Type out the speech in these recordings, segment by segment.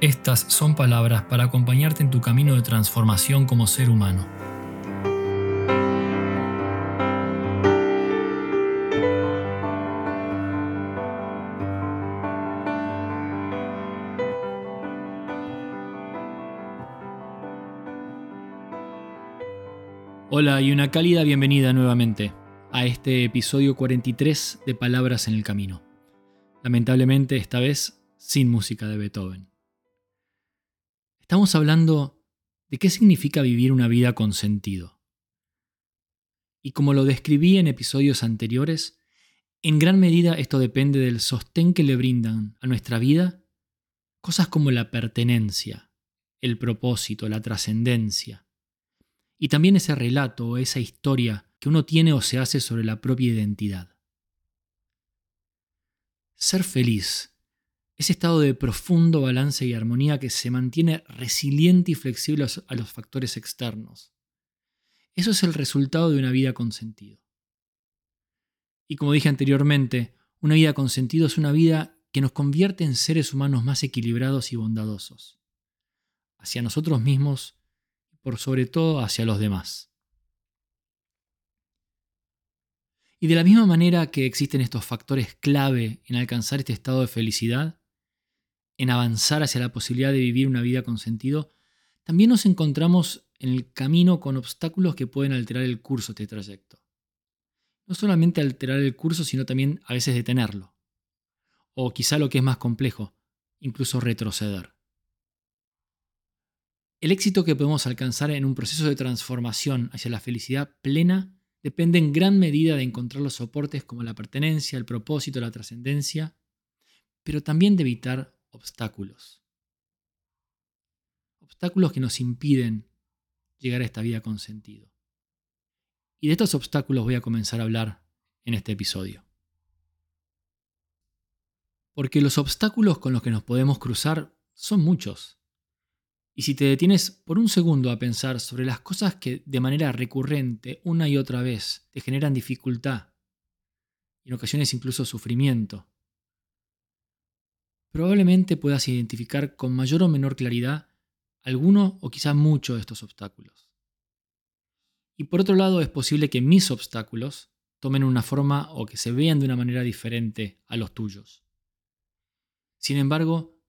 estas son palabras para acompañarte en tu camino de transformación como ser humano. Hola y una cálida bienvenida nuevamente a este episodio 43 de Palabras en el Camino. Lamentablemente esta vez sin música de Beethoven. Estamos hablando de qué significa vivir una vida con sentido. Y como lo describí en episodios anteriores, en gran medida esto depende del sostén que le brindan a nuestra vida cosas como la pertenencia, el propósito, la trascendencia, y también ese relato o esa historia que uno tiene o se hace sobre la propia identidad. Ser feliz ese estado de profundo balance y armonía que se mantiene resiliente y flexible a los factores externos. Eso es el resultado de una vida con sentido. Y como dije anteriormente, una vida con sentido es una vida que nos convierte en seres humanos más equilibrados y bondadosos, hacia nosotros mismos y por sobre todo hacia los demás. Y de la misma manera que existen estos factores clave en alcanzar este estado de felicidad, en avanzar hacia la posibilidad de vivir una vida con sentido, también nos encontramos en el camino con obstáculos que pueden alterar el curso de este trayecto. No solamente alterar el curso, sino también a veces detenerlo. O quizá lo que es más complejo, incluso retroceder. El éxito que podemos alcanzar en un proceso de transformación hacia la felicidad plena depende en gran medida de encontrar los soportes como la pertenencia, el propósito, la trascendencia, pero también de evitar obstáculos. Obstáculos que nos impiden llegar a esta vida con sentido. Y de estos obstáculos voy a comenzar a hablar en este episodio. Porque los obstáculos con los que nos podemos cruzar son muchos. Y si te detienes por un segundo a pensar sobre las cosas que de manera recurrente, una y otra vez, te generan dificultad, y en ocasiones incluso sufrimiento, probablemente puedas identificar con mayor o menor claridad alguno o quizá muchos de estos obstáculos. Y por otro lado, es posible que mis obstáculos tomen una forma o que se vean de una manera diferente a los tuyos. Sin embargo,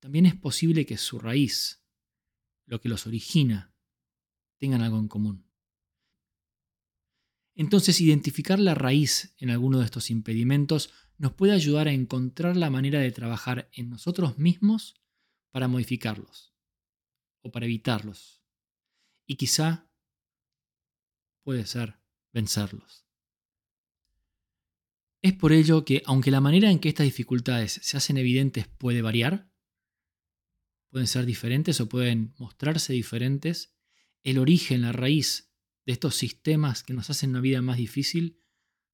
también es posible que su raíz, lo que los origina, tengan algo en común. Entonces, identificar la raíz en alguno de estos impedimentos nos puede ayudar a encontrar la manera de trabajar en nosotros mismos para modificarlos o para evitarlos. Y quizá puede ser vencerlos. Es por ello que, aunque la manera en que estas dificultades se hacen evidentes puede variar, pueden ser diferentes o pueden mostrarse diferentes, el origen, la raíz de estos sistemas que nos hacen una vida más difícil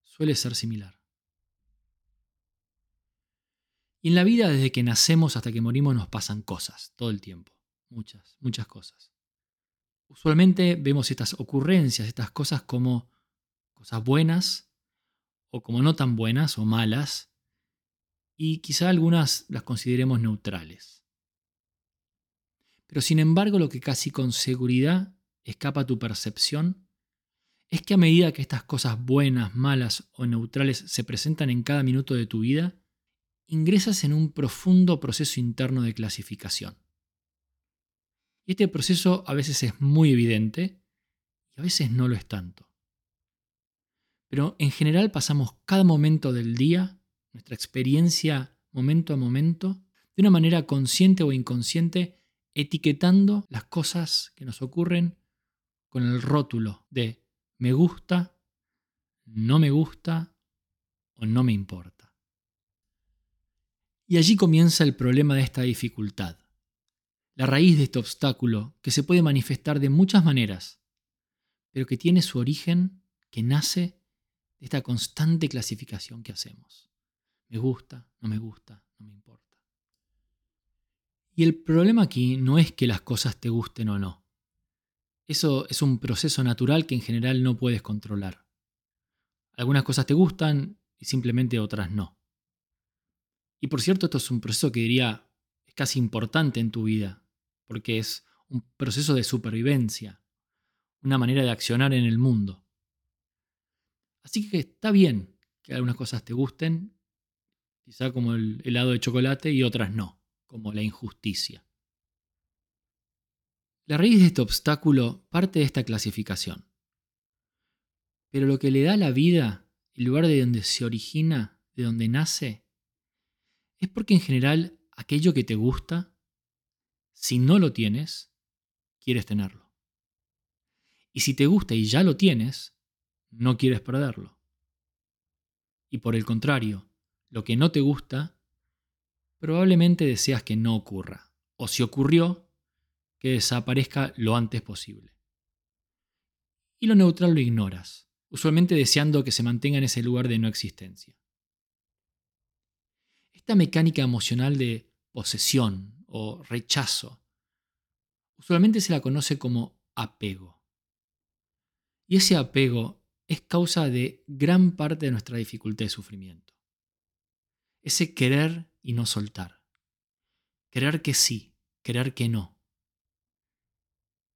suele ser similar. Y en la vida, desde que nacemos hasta que morimos, nos pasan cosas, todo el tiempo. Muchas, muchas cosas. Usualmente vemos estas ocurrencias, estas cosas como cosas buenas o como no tan buenas o malas, y quizá algunas las consideremos neutrales. Pero sin embargo, lo que casi con seguridad escapa a tu percepción es que a medida que estas cosas buenas, malas o neutrales se presentan en cada minuto de tu vida, ingresas en un profundo proceso interno de clasificación. Y este proceso a veces es muy evidente y a veces no lo es tanto. Pero en general pasamos cada momento del día, nuestra experiencia momento a momento, de una manera consciente o inconsciente, etiquetando las cosas que nos ocurren con el rótulo de me gusta, no me gusta o no me importa. Y allí comienza el problema de esta dificultad. La raíz de este obstáculo, que se puede manifestar de muchas maneras, pero que tiene su origen, que nace de esta constante clasificación que hacemos. Me gusta, no me gusta, no me importa. Y el problema aquí no es que las cosas te gusten o no. Eso es un proceso natural que en general no puedes controlar. Algunas cosas te gustan y simplemente otras no. Y por cierto, esto es un proceso que diría es casi importante en tu vida, porque es un proceso de supervivencia, una manera de accionar en el mundo. Así que está bien que algunas cosas te gusten, quizá como el helado de chocolate, y otras no, como la injusticia. La raíz de este obstáculo parte de esta clasificación. Pero lo que le da la vida, el lugar de donde se origina, de donde nace, es porque en general aquello que te gusta, si no lo tienes, quieres tenerlo. Y si te gusta y ya lo tienes, no quieres perderlo. Y por el contrario, lo que no te gusta, probablemente deseas que no ocurra. O si ocurrió, que desaparezca lo antes posible. Y lo neutral lo ignoras, usualmente deseando que se mantenga en ese lugar de no existencia. Esta mecánica emocional de posesión o rechazo usualmente se la conoce como apego. Y ese apego es causa de gran parte de nuestra dificultad de sufrimiento. Ese querer y no soltar. Querer que sí, querer que no.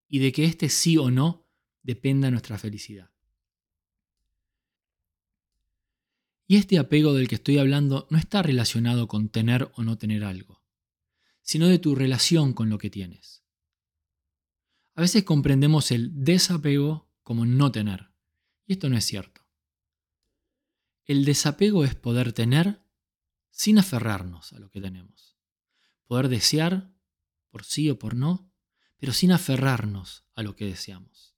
Y de que este sí o no dependa nuestra felicidad. Y este apego del que estoy hablando no está relacionado con tener o no tener algo, sino de tu relación con lo que tienes. A veces comprendemos el desapego como no tener, y esto no es cierto. El desapego es poder tener sin aferrarnos a lo que tenemos. Poder desear, por sí o por no, pero sin aferrarnos a lo que deseamos.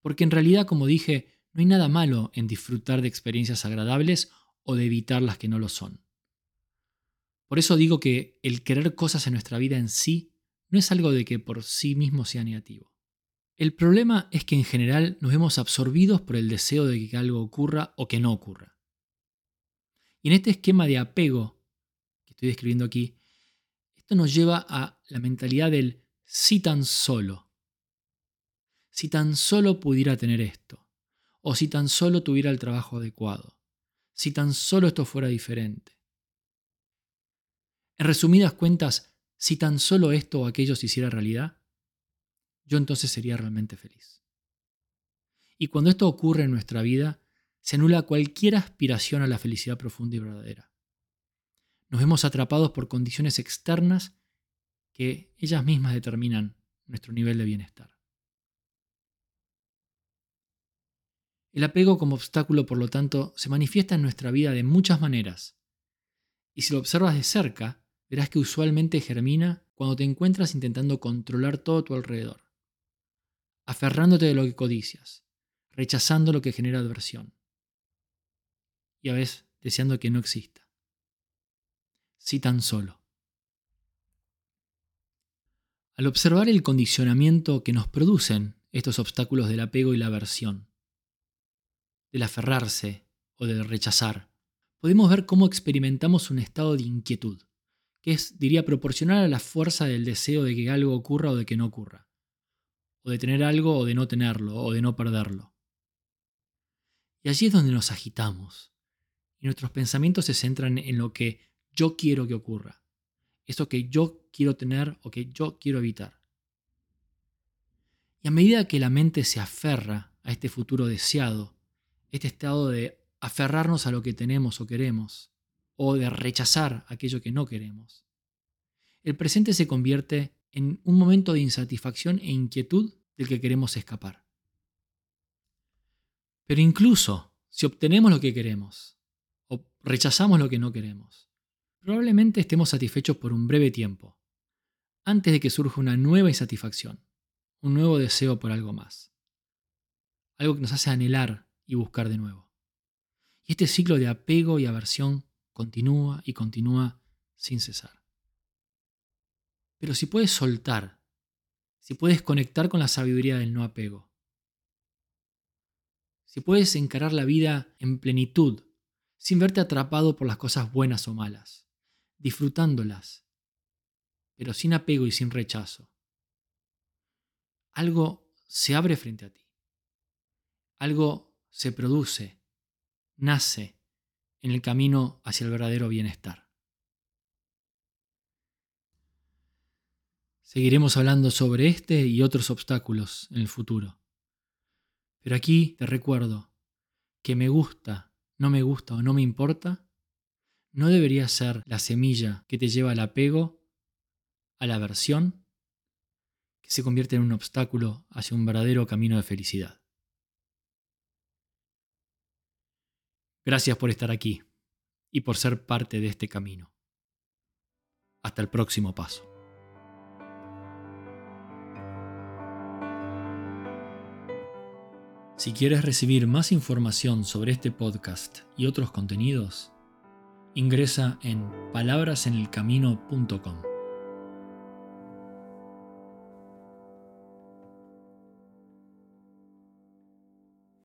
Porque en realidad, como dije, no hay nada malo en disfrutar de experiencias agradables o de evitar las que no lo son. Por eso digo que el querer cosas en nuestra vida en sí no es algo de que por sí mismo sea negativo. El problema es que en general nos vemos absorbidos por el deseo de que algo ocurra o que no ocurra. Y en este esquema de apego que estoy describiendo aquí, esto nos lleva a la mentalidad del si tan solo. Si tan solo pudiera tener esto o si tan solo tuviera el trabajo adecuado, si tan solo esto fuera diferente. En resumidas cuentas, si tan solo esto o aquello se hiciera realidad, yo entonces sería realmente feliz. Y cuando esto ocurre en nuestra vida, se anula cualquier aspiración a la felicidad profunda y verdadera. Nos vemos atrapados por condiciones externas que ellas mismas determinan nuestro nivel de bienestar. El apego como obstáculo, por lo tanto, se manifiesta en nuestra vida de muchas maneras. Y si lo observas de cerca, verás que usualmente germina cuando te encuentras intentando controlar todo tu alrededor, aferrándote de lo que codicias, rechazando lo que genera adversión y a veces deseando que no exista. Si tan solo. Al observar el condicionamiento que nos producen estos obstáculos del apego y la aversión, del aferrarse o del rechazar, podemos ver cómo experimentamos un estado de inquietud, que es, diría, proporcional a la fuerza del deseo de que algo ocurra o de que no ocurra, o de tener algo o de no tenerlo, o de no perderlo. Y allí es donde nos agitamos, y nuestros pensamientos se centran en lo que yo quiero que ocurra, eso que yo quiero tener o que yo quiero evitar. Y a medida que la mente se aferra a este futuro deseado, este estado de aferrarnos a lo que tenemos o queremos, o de rechazar aquello que no queremos. El presente se convierte en un momento de insatisfacción e inquietud del que queremos escapar. Pero incluso si obtenemos lo que queremos o rechazamos lo que no queremos, probablemente estemos satisfechos por un breve tiempo, antes de que surja una nueva insatisfacción, un nuevo deseo por algo más. Algo que nos hace anhelar y buscar de nuevo. Y este ciclo de apego y aversión continúa y continúa sin cesar. Pero si puedes soltar, si puedes conectar con la sabiduría del no apego, si puedes encarar la vida en plenitud, sin verte atrapado por las cosas buenas o malas, disfrutándolas, pero sin apego y sin rechazo. Algo se abre frente a ti. Algo se produce, nace en el camino hacia el verdadero bienestar. Seguiremos hablando sobre este y otros obstáculos en el futuro. Pero aquí te recuerdo que me gusta, no me gusta o no me importa, no debería ser la semilla que te lleva al apego, a la aversión, que se convierte en un obstáculo hacia un verdadero camino de felicidad. Gracias por estar aquí y por ser parte de este camino. Hasta el próximo paso. Si quieres recibir más información sobre este podcast y otros contenidos, ingresa en palabrasenelcamino.com.